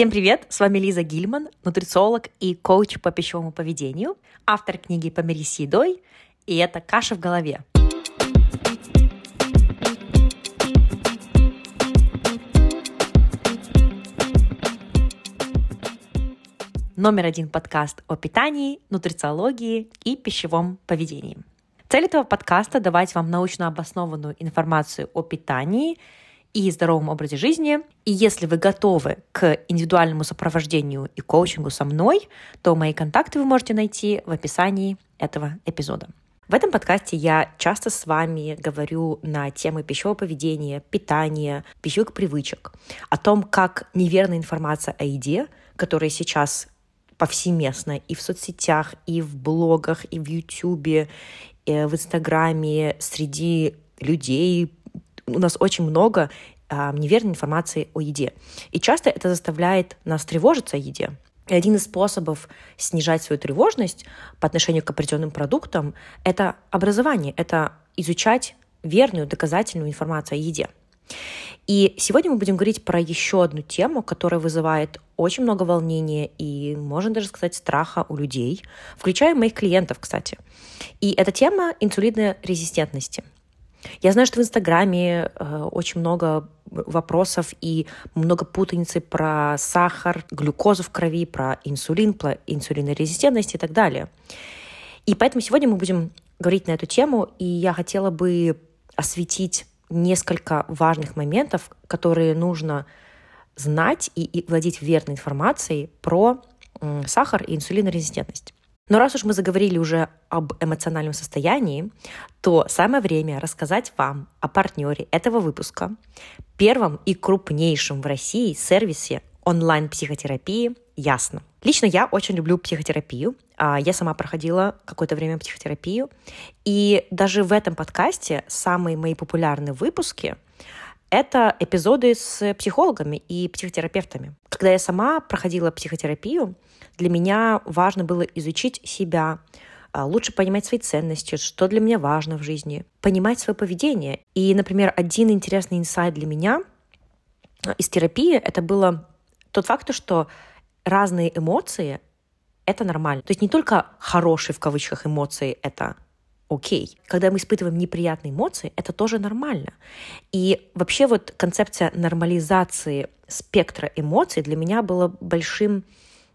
Всем привет! С вами Лиза Гильман, нутрициолог и коуч по пищевому поведению, автор книги «Помирись с едой», и это «Каша в голове». Номер один подкаст о питании, нутрициологии и пищевом поведении. Цель этого подкаста – давать вам научно обоснованную информацию о питании – и здоровом образе жизни. И если вы готовы к индивидуальному сопровождению и коучингу со мной, то мои контакты вы можете найти в описании этого эпизода. В этом подкасте я часто с вами говорю на темы пищевого поведения, питания, пищевых привычек, о том, как неверная информация о еде, которая сейчас повсеместно и в соцсетях, и в блогах, и в Ютубе, и в Инстаграме, среди людей, у нас очень много а, неверной информации о еде. И часто это заставляет нас тревожиться о еде. И один из способов снижать свою тревожность по отношению к определенным продуктам — это образование, это изучать верную доказательную информацию о еде. И сегодня мы будем говорить про еще одну тему, которая вызывает очень много волнения и, можно даже сказать, страха у людей, включая моих клиентов, кстати. И это тема инсулинной резистентности — я знаю, что в Инстаграме э, очень много вопросов и много путаницы про сахар, глюкозу в крови, про инсулин, про инсулинорезистентность и так далее. И поэтому сегодня мы будем говорить на эту тему, и я хотела бы осветить несколько важных моментов, которые нужно знать и, и владеть верной информацией про сахар и инсулинорезистентность. Но раз уж мы заговорили уже об эмоциональном состоянии, то самое время рассказать вам о партнере этого выпуска, первом и крупнейшем в России сервисе онлайн-психотерапии «Ясно». Лично я очень люблю психотерапию. А, я сама проходила какое-то время психотерапию. И даже в этом подкасте самые мои популярные выпуски — это эпизоды с психологами и психотерапевтами. Когда я сама проходила психотерапию, для меня важно было изучить себя, а, лучше понимать свои ценности, что для меня важно в жизни, понимать свое поведение. И, например, один интересный инсайт для меня а, из терапии это было тот факт, что разные эмоции — это нормально. То есть не только хорошие в кавычках эмоции — это окей. Когда мы испытываем неприятные эмоции, это тоже нормально. И вообще вот концепция нормализации спектра эмоций для меня была большим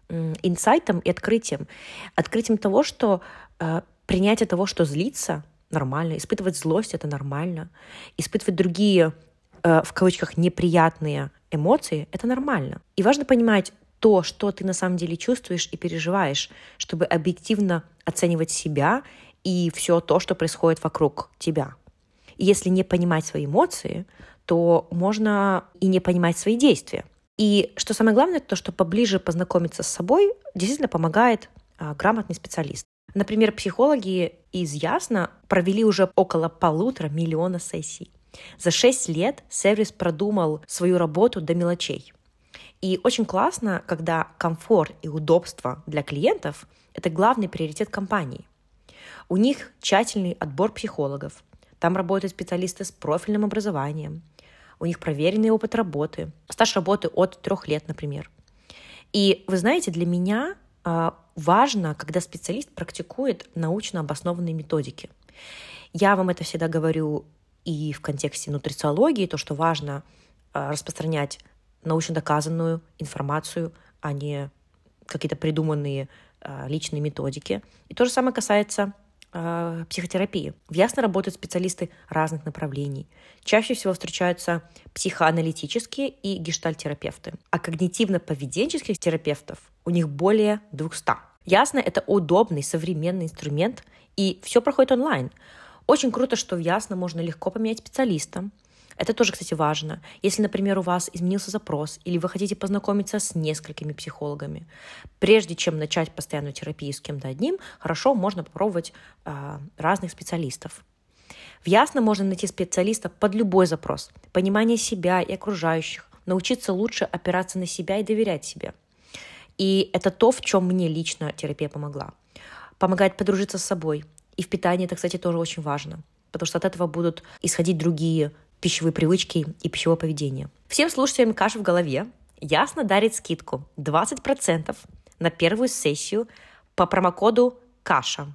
инсайтом и открытием. Открытием того, что э, принятие того, что злиться нормально, испытывать злость это нормально, испытывать другие э, в кавычках неприятные эмоции это нормально. И важно понимать то, что ты на самом деле чувствуешь и переживаешь, чтобы объективно оценивать себя и все то, что происходит вокруг тебя. И если не понимать свои эмоции, то можно и не понимать свои действия. И что самое главное, то, что поближе познакомиться с собой действительно помогает а, грамотный специалист. Например, психологи из Ясно провели уже около полутора миллиона сессий. За шесть лет сервис продумал свою работу до мелочей. И очень классно, когда комфорт и удобство для клиентов – это главный приоритет компании. У них тщательный отбор психологов. Там работают специалисты с профильным образованием – у них проверенный опыт работы, стаж работы от трех лет, например. И вы знаете, для меня а, важно, когда специалист практикует научно обоснованные методики. Я вам это всегда говорю и в контексте нутрициологии, то, что важно а, распространять научно доказанную информацию, а не какие-то придуманные а, личные методики. И то же самое касается э, психотерапии. В Ясно работают специалисты разных направлений. Чаще всего встречаются психоаналитические и гештальтерапевты. А когнитивно-поведенческих терапевтов у них более 200. Ясно, это удобный современный инструмент, и все проходит онлайн. Очень круто, что в Ясно можно легко поменять специалиста, это тоже, кстати, важно. Если, например, у вас изменился запрос или вы хотите познакомиться с несколькими психологами, прежде чем начать постоянную терапию с кем-то одним, хорошо, можно попробовать э, разных специалистов. В Ясно можно найти специалиста под любой запрос. Понимание себя и окружающих, научиться лучше опираться на себя и доверять себе. И это то, в чем мне лично терапия помогла. Помогает подружиться с собой. И в питании это, кстати, тоже очень важно, потому что от этого будут исходить другие пищевые привычки и пищевое поведение. Всем слушателям «Каша в голове» Ясно дарит скидку 20% на первую сессию по промокоду КАША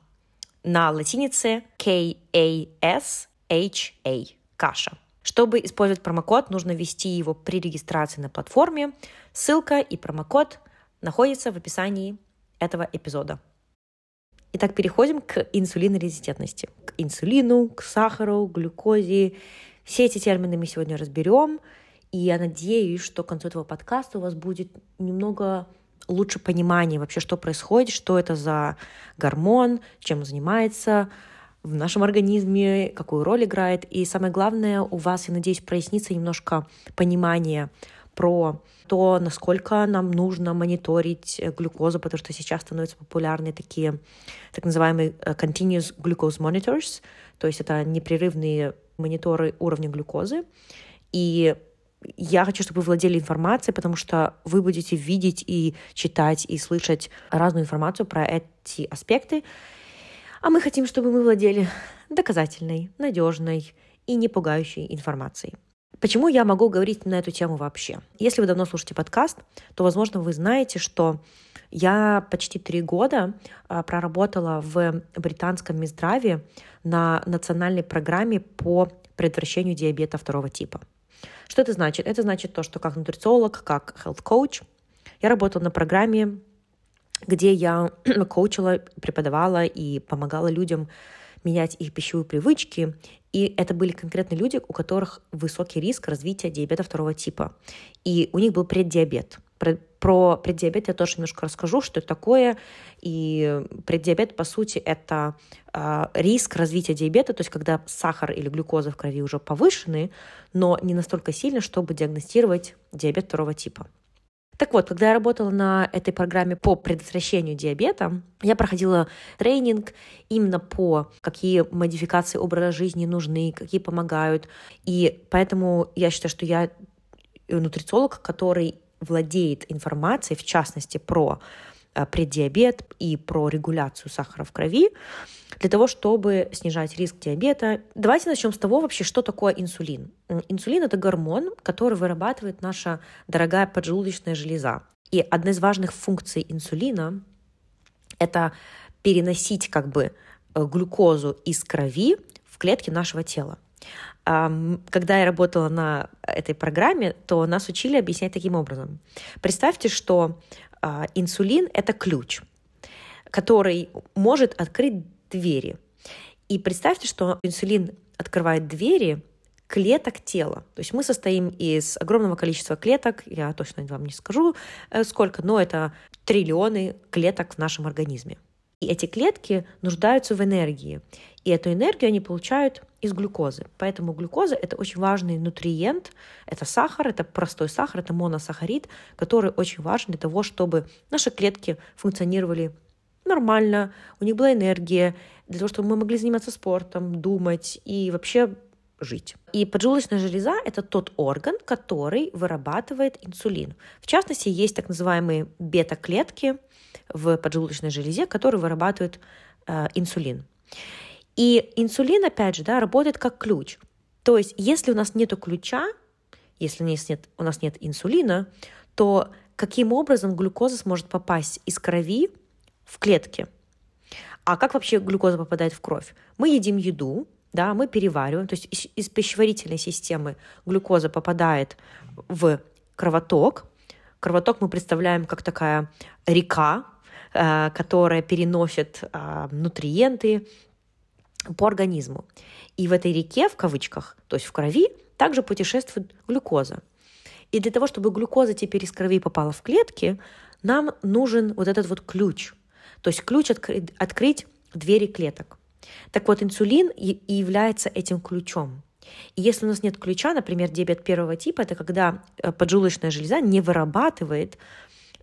на латинице K-A-S-H-A. Каша. Чтобы использовать промокод, нужно ввести его при регистрации на платформе. Ссылка и промокод находятся в описании этого эпизода. Итак, переходим к инсулинорезистентности. К инсулину, к сахару, глюкозе. Все эти термины мы сегодня разберем. И я надеюсь, что к концу этого подкаста у вас будет немного лучше понимание вообще, что происходит, что это за гормон, чем он занимается в нашем организме, какую роль играет. И самое главное, у вас, я надеюсь, прояснится немножко понимание про то, насколько нам нужно мониторить глюкозу, потому что сейчас становятся популярны такие так называемые э, continuous glucose monitors, то есть это непрерывные мониторы уровня глюкозы. И я хочу, чтобы вы владели информацией, потому что вы будете видеть и читать и слышать разную информацию про эти аспекты. А мы хотим, чтобы мы владели доказательной, надежной и не пугающей информацией. Почему я могу говорить на эту тему вообще? Если вы давно слушаете подкаст, то, возможно, вы знаете, что я почти три года а, проработала в британском Минздраве на национальной программе по предотвращению диабета второго типа. Что это значит? Это значит то, что как нутрициолог, как health coach я работала на программе, где я коучила, преподавала и помогала людям менять их пищевые привычки. И это были конкретные люди, у которых высокий риск развития диабета второго типа. И у них был преддиабет. Про, про преддиабет я тоже немножко расскажу, что это такое. И преддиабет, по сути, это э, риск развития диабета, то есть когда сахар или глюкоза в крови уже повышены, но не настолько сильно, чтобы диагностировать диабет второго типа. Так вот, когда я работала на этой программе по предотвращению диабета, я проходила тренинг именно по какие модификации образа жизни нужны, какие помогают. И поэтому я считаю, что я нутрициолог, который владеет информацией, в частности, про преддиабет и про регуляцию сахара в крови, для того, чтобы снижать риск диабета. Давайте начнем с того вообще, что такое инсулин. Инсулин — это гормон, который вырабатывает наша дорогая поджелудочная железа. И одна из важных функций инсулина — это переносить как бы э, глюкозу из крови в клетки нашего тела. Когда я работала на этой программе, то нас учили объяснять таким образом. Представьте, что инсулин — это ключ, который может открыть двери. И представьте, что инсулин открывает двери клеток тела. То есть мы состоим из огромного количества клеток, я точно вам не скажу э, сколько, но это триллионы клеток в нашем организме. И эти клетки нуждаются в энергии. И эту энергию они получают из глюкозы. Поэтому глюкоза — это очень важный нутриент. Это сахар, это простой сахар, это моносахарид, который очень важен для того, чтобы наши клетки функционировали нормально, у них была энергия, для того, чтобы мы могли заниматься спортом, думать и вообще жить. И поджелудочная железа – это тот орган, который вырабатывает инсулин. В частности, есть так называемые бета-клетки – в поджелудочной железе, который вырабатывает э, инсулин. И инсулин, опять же, да, работает как ключ. То есть, если у нас нет ключа, если у нас нет, у нас нет инсулина, то каким образом глюкоза сможет попасть из крови в клетки? А как вообще глюкоза попадает в кровь? Мы едим еду, да, мы перевариваем, то есть из, из пищеварительной системы глюкоза попадает в кровоток. Кровоток мы представляем как такая река, Э, которая переносит э, нутриенты по организму. И в этой реке, в кавычках, то есть в крови, также путешествует глюкоза. И для того, чтобы глюкоза теперь из крови попала в клетки, нам нужен вот этот вот ключ. То есть ключ открыть, открыть двери клеток. Так вот, инсулин и является этим ключом. И если у нас нет ключа, например, диабет первого типа, это когда э, поджелудочная железа не вырабатывает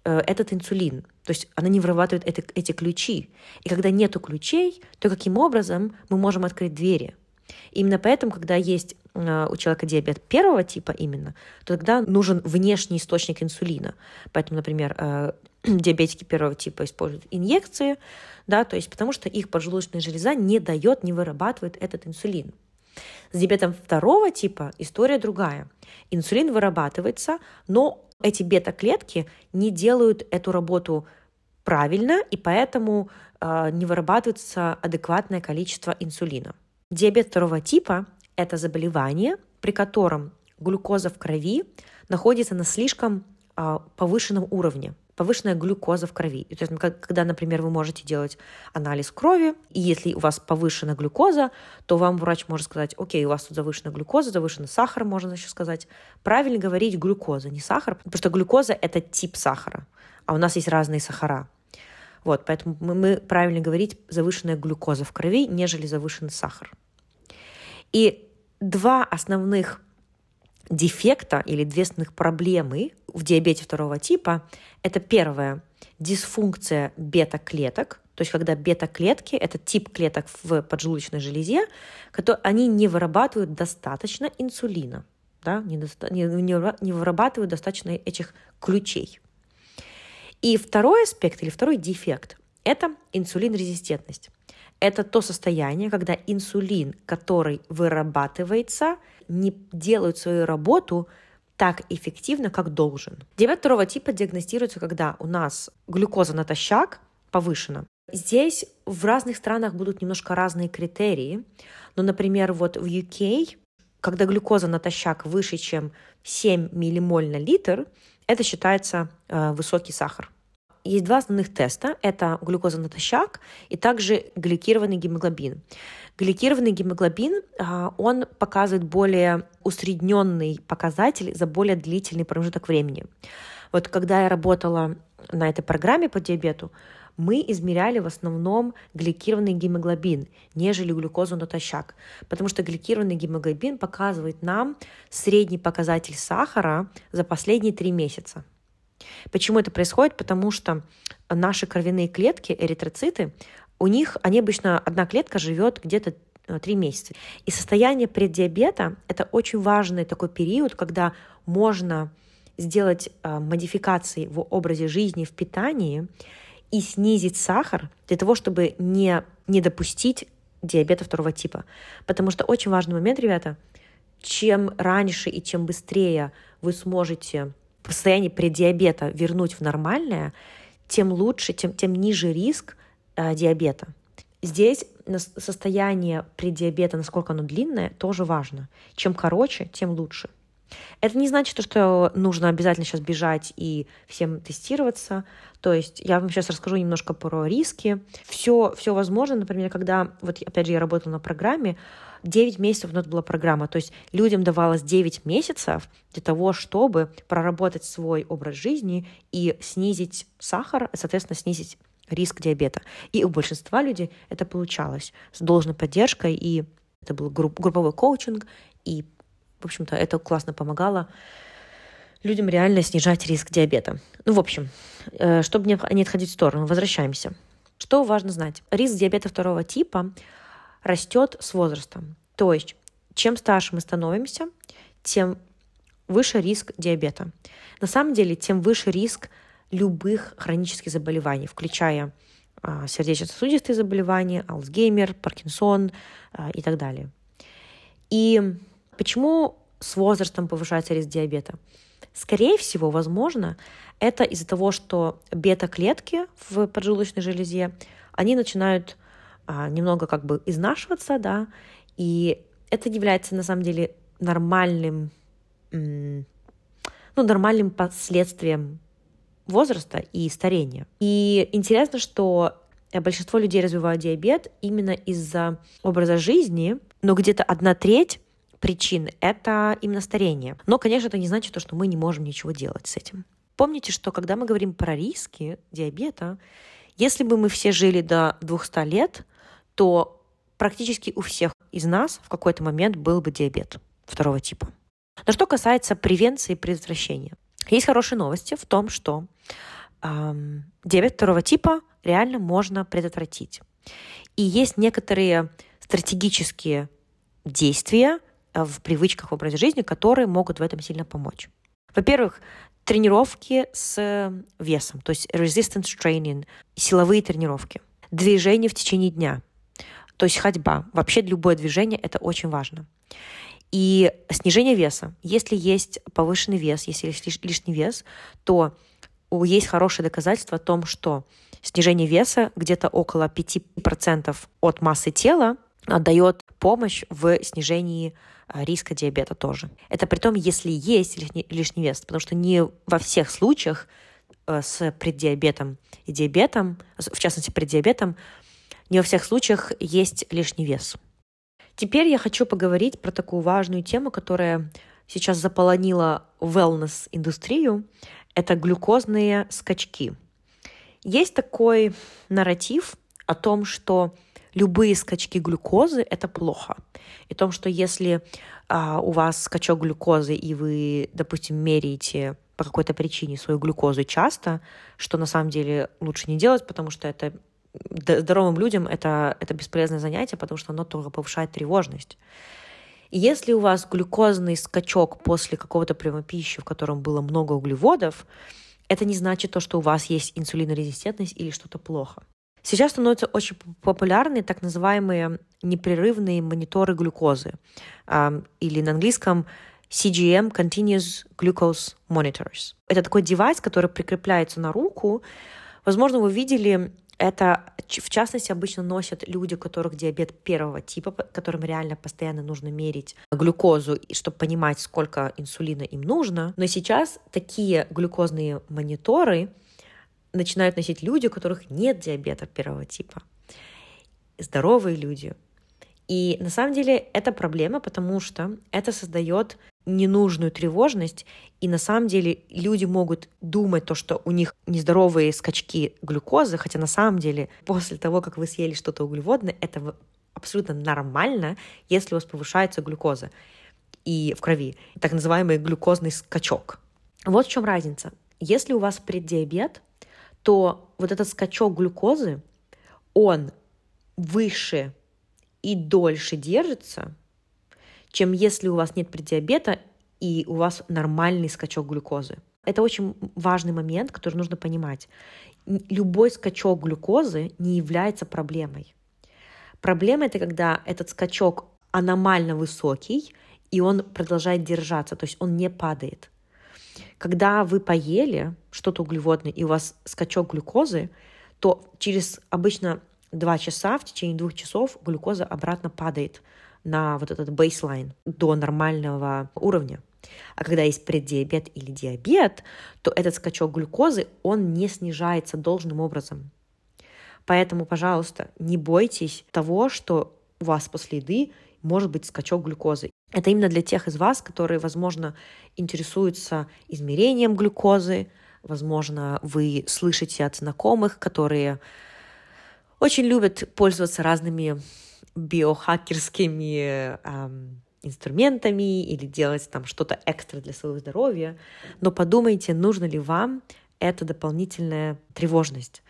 этот инсулин. То есть она не вырабатывает это, эти ключи. И когда нету ключей, то каким образом мы можем открыть двери? Именно поэтому, когда есть э, у человека диабет первого типа именно, то тогда нужен внешний источник инсулина. Поэтому, например, э, диабетики первого типа используют инъекции, да, то есть потому что их поджелудочная железа не дает, не вырабатывает этот инсулин. С диабетом второго типа история другая. Инсулин вырабатывается, но эти бета-клетки не делают эту работу правильно, и поэтому э, не вырабатывается адекватное количество инсулина. Диабет второго типа – это заболевание, при котором глюкоза в крови находится на слишком э, повышенном уровне повышенная глюкоза в крови. То есть, когда, например, вы можете делать анализ крови, и если у вас повышена глюкоза, то вам врач может сказать, окей, у вас тут завышена глюкоза, завышенный сахар, можно еще сказать. Правильно говорить глюкоза, не сахар, потому что глюкоза – это тип сахара, а у нас есть разные сахара. Вот, поэтому мы, мы правильно говорить завышенная глюкоза в крови, нежели завышенный сахар. И два основных дефекта или две основных проблемы в диабете второго типа – это первое – дисфункция бета-клеток, то есть когда бета-клетки – это тип клеток в поджелудочной железе, которые, они не вырабатывают достаточно инсулина, да, не, не, не вырабатывают достаточно этих ключей. И второй аспект или второй дефект – это инсулинрезистентность. Это то состояние, когда инсулин, который вырабатывается, не делает свою работу так эффективно, как должен. Диабет второго типа диагностируется, когда у нас глюкоза натощак повышена. Здесь в разных странах будут немножко разные критерии. Но, например, вот в UK, когда глюкоза натощак выше, чем 7 миллимоль на литр, это считается э, высокий сахар. Есть два основных теста. Это глюкоза натощак и также гликированный гемоглобин. Гликированный гемоглобин, а, он показывает более усредненный показатель за более длительный промежуток времени. Вот когда я работала на этой программе по диабету, мы измеряли в основном гликированный гемоглобин, нежели глюкозу натощак, потому что гликированный гемоглобин показывает нам средний показатель сахара за последние три месяца. Почему это происходит? Потому что наши кровяные клетки, эритроциты, у них, они обычно, одна клетка живет где-то э, три месяца. И состояние преддиабета – это очень важный такой период, когда можно сделать э, модификации в образе жизни, в питании и снизить сахар для того, чтобы не, не допустить диабета второго типа. Потому что очень важный момент, ребята, чем раньше и чем быстрее вы сможете состояние преддиабета вернуть в нормальное, тем лучше, тем, тем ниже риск диабета. Здесь состояние преддиабета, насколько оно длинное, тоже важно. Чем короче, тем лучше. Это не значит, что нужно обязательно сейчас бежать и всем тестироваться. То есть я вам сейчас расскажу немножко про риски. Все, все возможно, например, когда, вот опять же, я работала на программе, 9 месяцев у нас была программа. То есть людям давалось 9 месяцев для того, чтобы проработать свой образ жизни и снизить сахар, соответственно, снизить риск диабета. И у большинства людей это получалось с должной поддержкой, и это был групп, групповой коучинг, и, в общем-то, это классно помогало людям реально снижать риск диабета. Ну, в общем, э, чтобы не отходить в сторону, возвращаемся. Что важно знать? Риск диабета второго типа растет с возрастом. То есть, чем старше мы становимся, тем выше риск диабета. На самом деле, тем выше риск любых хронических заболеваний, включая а, сердечно-сосудистые заболевания, Алцгеймер, Паркинсон а, и так далее. И почему с возрастом повышается риск диабета? Скорее всего, возможно, это из-за того, что бета-клетки в поджелудочной железе, они начинают а, немного как бы изнашиваться, да, и это является на самом деле нормальным, ну, нормальным последствием возраста и старения. И интересно, что большинство людей развивают диабет именно из-за образа жизни, но где-то одна треть причин — это именно старение. Но, конечно, это не значит, что мы не можем ничего делать с этим. Помните, что когда мы говорим про риски диабета, если бы мы все жили до 200 лет, то практически у всех из нас в какой-то момент был бы диабет второго типа. Но что касается превенции и предотвращения, есть хорошие новости в том, что эм, диабет второго типа реально можно предотвратить. И есть некоторые стратегические действия э, в привычках в образе жизни, которые могут в этом сильно помочь. Во-первых, тренировки с весом, то есть resistance training, силовые тренировки, движение в течение дня, то есть ходьба. Вообще любое движение – это очень важно. И снижение веса. Если есть повышенный вес, если есть лишний вес, то есть хорошее доказательство о том, что снижение веса где-то около 5% от массы тела дает помощь в снижении а, риска диабета тоже. Это при том, если есть лишний вес, потому что не во всех случаях э, с преддиабетом и диабетом, в частности преддиабетом, не во всех случаях есть лишний вес. Теперь я хочу поговорить про такую важную тему, которая сейчас заполонила wellness-индустрию. Это глюкозные скачки. Есть такой нарратив о том, что любые скачки глюкозы — это плохо. И о том, что если а, у вас скачок глюкозы, и вы, допустим, меряете по какой-то причине свою глюкозу часто, что на самом деле лучше не делать, потому что это здоровым людям это, это бесполезное занятие, потому что оно только повышает тревожность. Если у вас глюкозный скачок после какого-то приема пищи, в котором было много углеводов, это не значит то, что у вас есть инсулинорезистентность или что-то плохо. Сейчас становятся очень популярны так называемые непрерывные мониторы глюкозы, или на английском CGM, Continuous Glucose Monitors. Это такой девайс, который прикрепляется на руку. Возможно, вы видели это, в частности, обычно носят люди, у которых диабет первого типа, которым реально постоянно нужно мерить глюкозу, чтобы понимать, сколько инсулина им нужно. Но сейчас такие глюкозные мониторы начинают носить люди, у которых нет диабета первого типа. Здоровые люди. И на самом деле это проблема, потому что это создает ненужную тревожность, и на самом деле люди могут думать то, что у них нездоровые скачки глюкозы, хотя на самом деле после того, как вы съели что-то углеводное, это абсолютно нормально, если у вас повышается глюкоза и в крови, так называемый глюкозный скачок. Вот в чем разница. Если у вас преддиабет, то вот этот скачок глюкозы, он выше и дольше держится, чем если у вас нет преддиабета и у вас нормальный скачок глюкозы. Это очень важный момент, который нужно понимать. Любой скачок глюкозы не является проблемой. Проблема это когда этот скачок аномально высокий, и он продолжает держаться, то есть он не падает. Когда вы поели что-то углеводное, и у вас скачок глюкозы, то через обычно 2 часа, в течение двух часов глюкоза обратно падает на вот этот бейслайн до нормального уровня. А когда есть преддиабет или диабет, то этот скачок глюкозы, он не снижается должным образом. Поэтому, пожалуйста, не бойтесь того, что у вас после еды может быть скачок глюкозы. Это именно для тех из вас, которые, возможно, интересуются измерением глюкозы, возможно, вы слышите от знакомых, которые очень любят пользоваться разными биохакерскими эм, инструментами или делать там что-то экстра для своего здоровья, но подумайте, нужно ли вам эта дополнительная тревожность.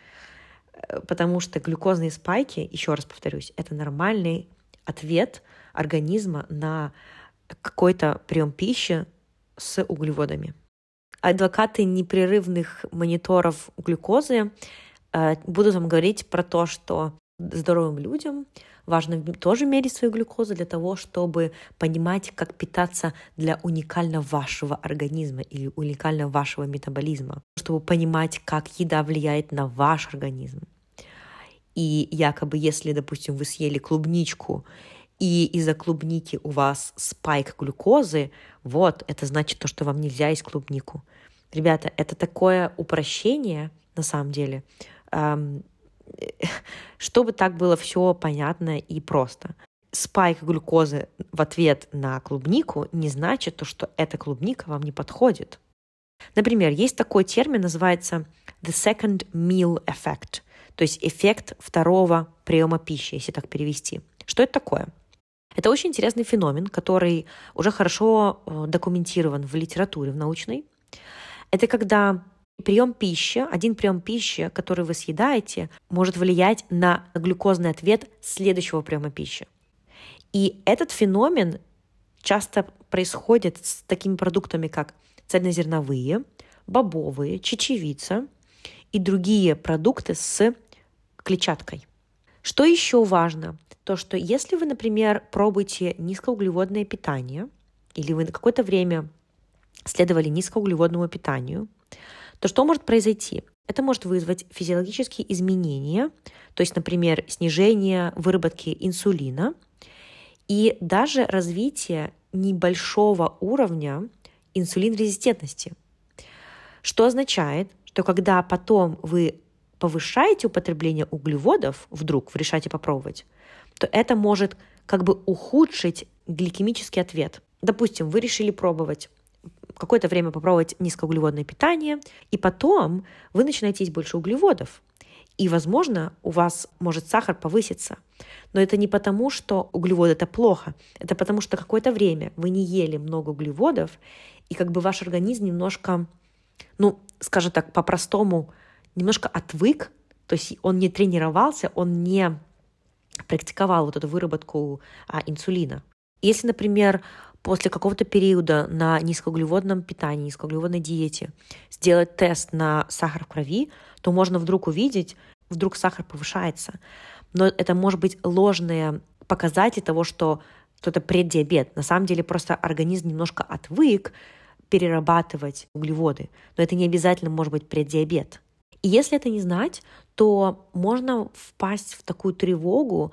Э, потому что глюкозные спайки, еще раз повторюсь, это нормальный ответ организма на какой-то прием пищи с углеводами. Адвокаты непрерывных мониторов глюкозы э, будут вам говорить про то, что здоровым людям важно тоже мерить свою глюкозу для того, чтобы понимать, как питаться для уникально вашего организма или уникально вашего метаболизма, чтобы понимать, как еда влияет на ваш организм. И якобы, если, допустим, вы съели клубничку, и из-за клубники у вас спайк глюкозы, вот, это значит то, что вам нельзя есть клубнику. Ребята, это такое упрощение, на самом деле, чтобы так было все понятно и просто. Спайк глюкозы в ответ на клубнику не значит то, что эта клубника вам не подходит. Например, есть такой термин, называется the second meal effect, то есть эффект второго приема пищи, если так перевести. Что это такое? Это очень интересный феномен, который уже хорошо э, документирован в литературе, в научной. Это когда прием пищи, один прием пищи, который вы съедаете, может влиять на глюкозный ответ следующего приема пищи. И этот феномен часто происходит с такими продуктами, как цельнозерновые, бобовые, чечевица и другие продукты с клетчаткой. Что еще важно? То, что если вы, например, пробуете низкоуглеводное питание, или вы на какое-то время следовали низкоуглеводному питанию, то что может произойти? Это может вызвать физиологические изменения, то есть, например, снижение выработки инсулина и даже развитие небольшого уровня инсулинрезистентности. Что означает, что когда потом вы повышаете употребление углеводов, вдруг вы решаете попробовать, то это может как бы ухудшить гликемический ответ. Допустим, вы решили пробовать какое-то время попробовать низкоуглеводное питание, и потом вы начинаете есть больше углеводов. И, возможно, у вас может сахар повыситься. Но это не потому, что углеводы это плохо. Это потому, что какое-то время вы не ели много углеводов, и как бы ваш организм немножко, ну, скажем так, по-простому, немножко отвык, то есть он не тренировался, он не практиковал вот эту выработку а, инсулина. Если, например, после какого-то периода на низкоуглеводном питании, низкоуглеводной диете сделать тест на сахар в крови, то можно вдруг увидеть, вдруг сахар повышается. Но это может быть ложные показатели того, что это преддиабет. На самом деле просто организм немножко отвык перерабатывать углеводы. Но это не обязательно может быть преддиабет. И если это не знать, то можно впасть в такую тревогу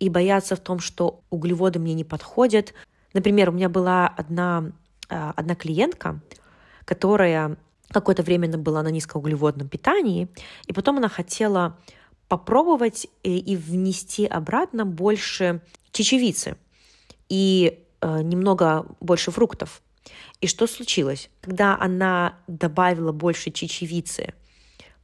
и бояться в том, что углеводы мне не подходят, Например, у меня была одна, а, одна клиентка, которая какое-то время была на низкоуглеводном питании, и потом она хотела попробовать и, внести обратно больше чечевицы и э, немного больше фруктов. И что случилось? Когда она добавила больше чечевицы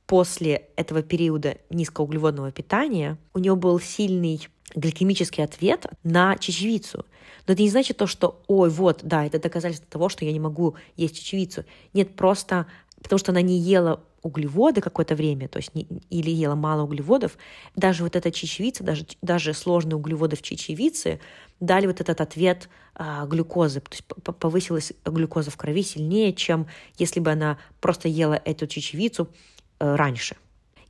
после этого периода низкоуглеводного питания, у нее был сильный гликемический ответ на чечевицу. Но это не значит то, что, ой, вот, да, это доказательство того, что я не могу есть чечевицу. Нет, просто потому что она не ела углеводы какое-то время, то есть не, или ела мало углеводов, даже вот эта чечевица, даже, даже сложные углеводы в чечевице дали вот этот ответ а, глюкозы, то есть повысилась глюкоза в крови сильнее, чем если бы она просто ела эту чечевицу а, раньше.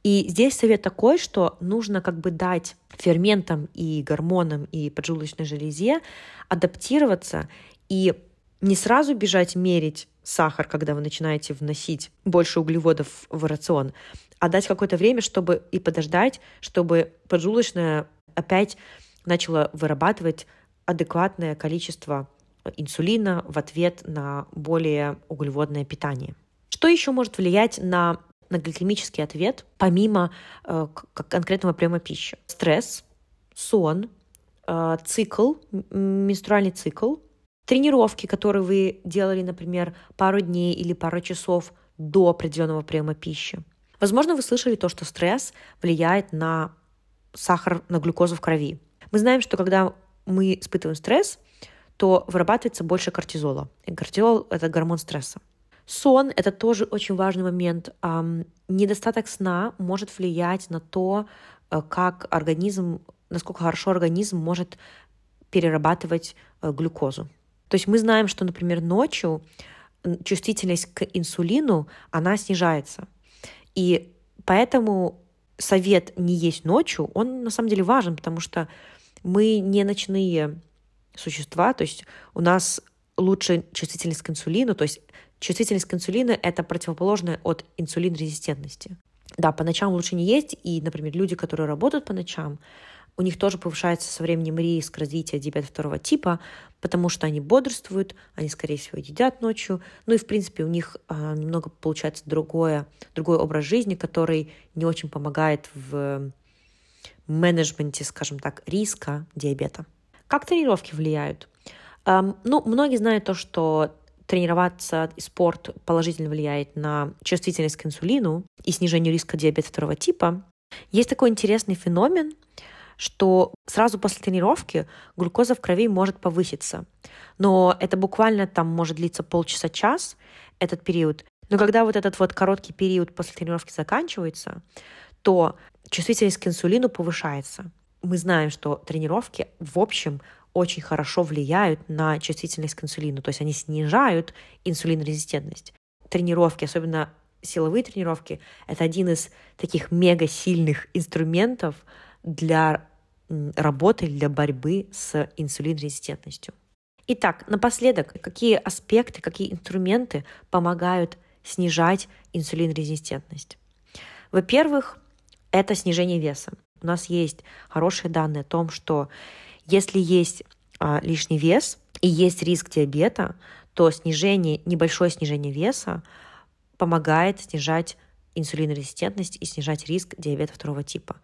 И здесь совет такой, что нужно как бы дать ферментам и гормонам и поджелудочной железе адаптироваться и не сразу бежать мерить сахар, когда вы начинаете вносить больше углеводов в рацион, а дать какое-то время, чтобы и подождать, чтобы поджелудочная опять начала вырабатывать адекватное количество инсулина в ответ на более углеводное питание. Что еще может влиять на на гликемический ответ, помимо э, конкретного приема пищи. Стресс, сон, э, цикл, менструальный цикл, тренировки, которые вы делали, например, пару дней или пару часов до определенного приема пищи. Возможно, вы слышали то, что стресс влияет на сахар, на глюкозу в крови. Мы знаем, что когда мы испытываем стресс, то вырабатывается больше кортизола. И кортизол — это гормон стресса. Сон — это тоже очень важный момент. Недостаток сна может влиять на то, э, как организм, насколько хорошо организм может перерабатывать э, глюкозу. То есть мы знаем, что, например, ночью чувствительность к инсулину, она снижается. И поэтому совет не есть ночью, он на самом деле важен, потому что мы не ночные существа, то есть у нас лучше чувствительность к инсулину, то есть Чувствительность к инсулину – это противоположное от инсулин-резистентности. Да, по ночам лучше не есть, и, например, люди, которые работают по ночам, у них тоже повышается со временем риск развития диабета второго типа, потому что они бодрствуют, они, скорее всего, едят ночью. Ну и, в принципе, у них а, немного получается другое, другой образ жизни, который не очень помогает в менеджменте, скажем так, риска диабета. Как тренировки влияют? Ну, многие знают то, что тренироваться и спорт положительно влияет на чувствительность к инсулину и снижение риска диабета второго типа, есть такой интересный феномен, что сразу после тренировки глюкоза в крови может повыситься. Но это буквально там может длиться полчаса-час, этот период. Но когда вот этот вот короткий период после тренировки заканчивается, то чувствительность к инсулину повышается. Мы знаем, что тренировки в общем очень хорошо влияют на чувствительность к инсулину, то есть они снижают инсулинорезистентность. Тренировки, особенно силовые тренировки, это один из таких мега сильных инструментов для работы, для борьбы с инсулинрезистентностью. Итак, напоследок, какие аспекты, какие инструменты помогают снижать инсулинрезистентность? Во-первых, это снижение веса. У нас есть хорошие данные о том, что если есть а, лишний вес и есть риск диабета, то снижение, небольшое снижение веса помогает снижать инсулинорезистентность и снижать риск диабета второго типа.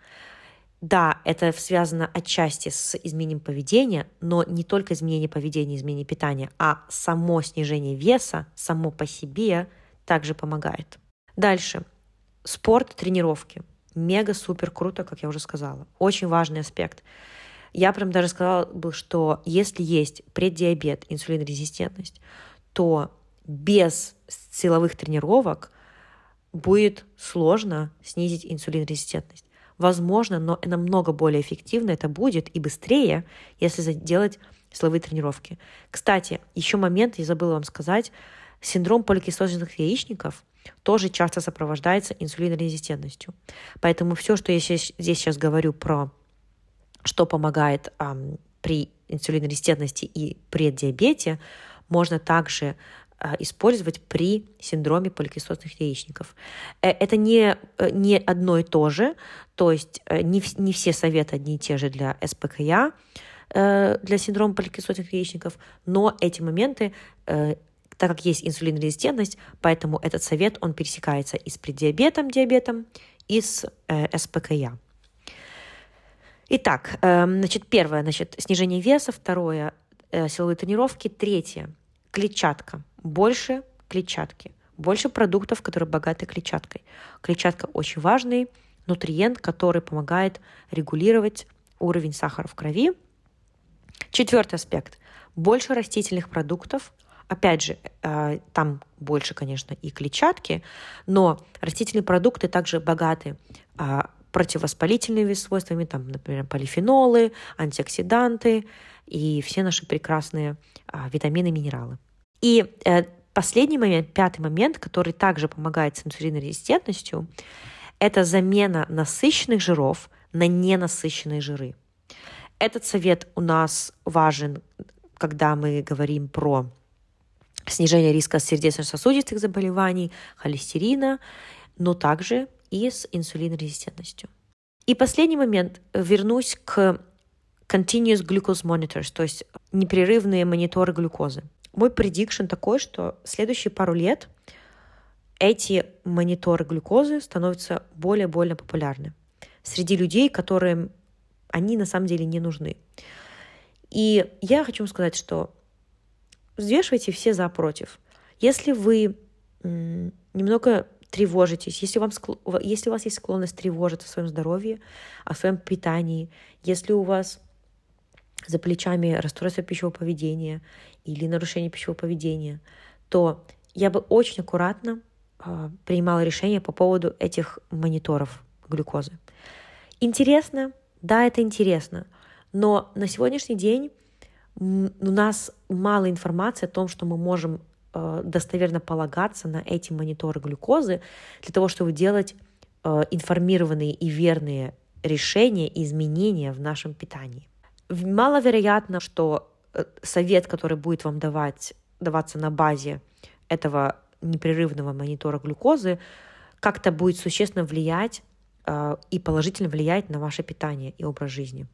Да, это связано отчасти с изменением поведения, но не только изменение поведения, изменение питания, а само снижение веса само по себе также помогает. Дальше. Спорт, тренировки. Мега-супер круто, как я уже сказала. Очень важный аспект. Я прям даже сказала бы, что если есть преддиабет, инсулинорезистентность, то без силовых тренировок будет сложно снизить инсулинорезистентность. Возможно, но намного более эффективно это будет и быстрее, если делать силовые тренировки. Кстати, еще момент, я забыла вам сказать, синдром поликистозных яичников тоже часто сопровождается инсулинорезистентностью. Поэтому все, что я здесь сейчас говорю про что помогает эм, при инсулинорезистентности и преддиабете, можно также э, использовать при синдроме поликистозных яичников. Э, это не, э, не одно и то же, то есть не, не все советы одни и те же для СПКЯ, для синдрома поликистозных яичников, но эти моменты так как есть инсулинорезистентность, поэтому этот совет, он пересекается и с преддиабетом, диабетом, и с э, СПКЯ. Итак, э, значит, первое, значит, снижение веса, второе, э, силовые тренировки, третье, клетчатка, больше клетчатки, больше продуктов, которые богаты клетчаткой. Клетчатка очень важный нутриент, который помогает регулировать уровень сахара в крови. Четвертый аспект. Больше растительных продуктов, Опять же, э, там больше, конечно, и клетчатки, но растительные продукты также богаты а, противовоспалительными свойствами, там, например, полифенолы, антиоксиданты и все наши прекрасные а, витамины, минералы. И э, последний момент, пятый момент, который также помогает с инсулинорезистентностью, это замена насыщенных жиров на ненасыщенные жиры. Этот совет у нас важен, когда мы говорим про снижение риска сердечно-сосудистых заболеваний, холестерина, но также и с инсулинорезистентностью. И последний момент. Вернусь к continuous glucose monitors, то есть непрерывные мониторы глюкозы. Мой предикшн такой, что следующие пару лет эти мониторы глюкозы становятся более-более популярны среди людей, которым они на самом деле не нужны. И я хочу вам сказать, что взвешивайте все за против. Если вы немного тревожитесь, если, вам, если у вас есть склонность тревожиться о своем здоровье, о своем питании, если у вас за плечами расстройство пищевого поведения или нарушение пищевого поведения, то я бы очень аккуратно э, принимала решение по поводу этих мониторов глюкозы. Интересно, да, это интересно, но на сегодняшний день у нас мало информации о том, что мы можем достоверно полагаться на эти мониторы глюкозы для того, чтобы делать э, информированные и верные решения и изменения в нашем питании. Маловероятно, что э, совет, который будет вам давать, даваться на базе этого непрерывного монитора глюкозы, как-то будет существенно влиять и положительно влиять на ваше питание и образ жизни.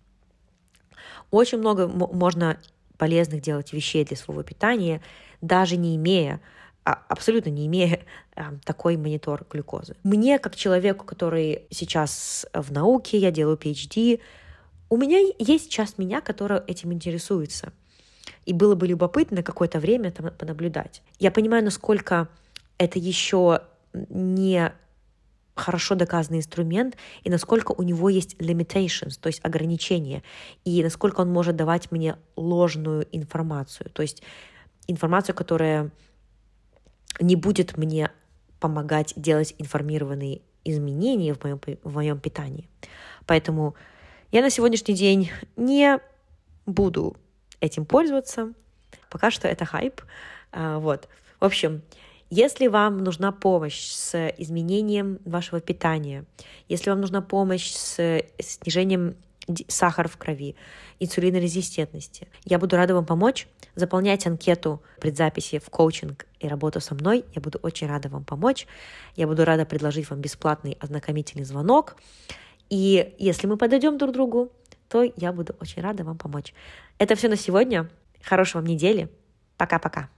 Очень много можно полезных делать вещей для своего питания, даже не имея а, абсолютно не имея а, такой монитор глюкозы. Мне, как человеку, который сейчас в науке, я делаю PhD, у меня есть часть меня, которая этим интересуется. И было бы любопытно какое-то время там понаблюдать. Я понимаю, насколько это еще не хорошо доказанный инструмент и насколько у него есть limitations, то есть ограничения, и насколько он может давать мне ложную информацию, то есть информацию, которая не будет мне помогать делать информированные изменения в моем, в моем питании. Поэтому я на сегодняшний день не буду этим пользоваться. Пока что это хайп. А, вот. В общем, Если вам нужна помощь с изменением вашего питания, если вам нужна помощь с снижением сахара в крови, инсулинорезистентности, я буду рада вам помочь. Заполнять анкету предзаписи в коучинг и работу со мной. Я буду очень рада вам помочь. Я буду рада предложить вам бесплатный ознакомительный звонок. И если мы подойдем друг другу, то я буду очень рада вам помочь. Это все на сегодня. Хорошей вам недели. Пока-пока.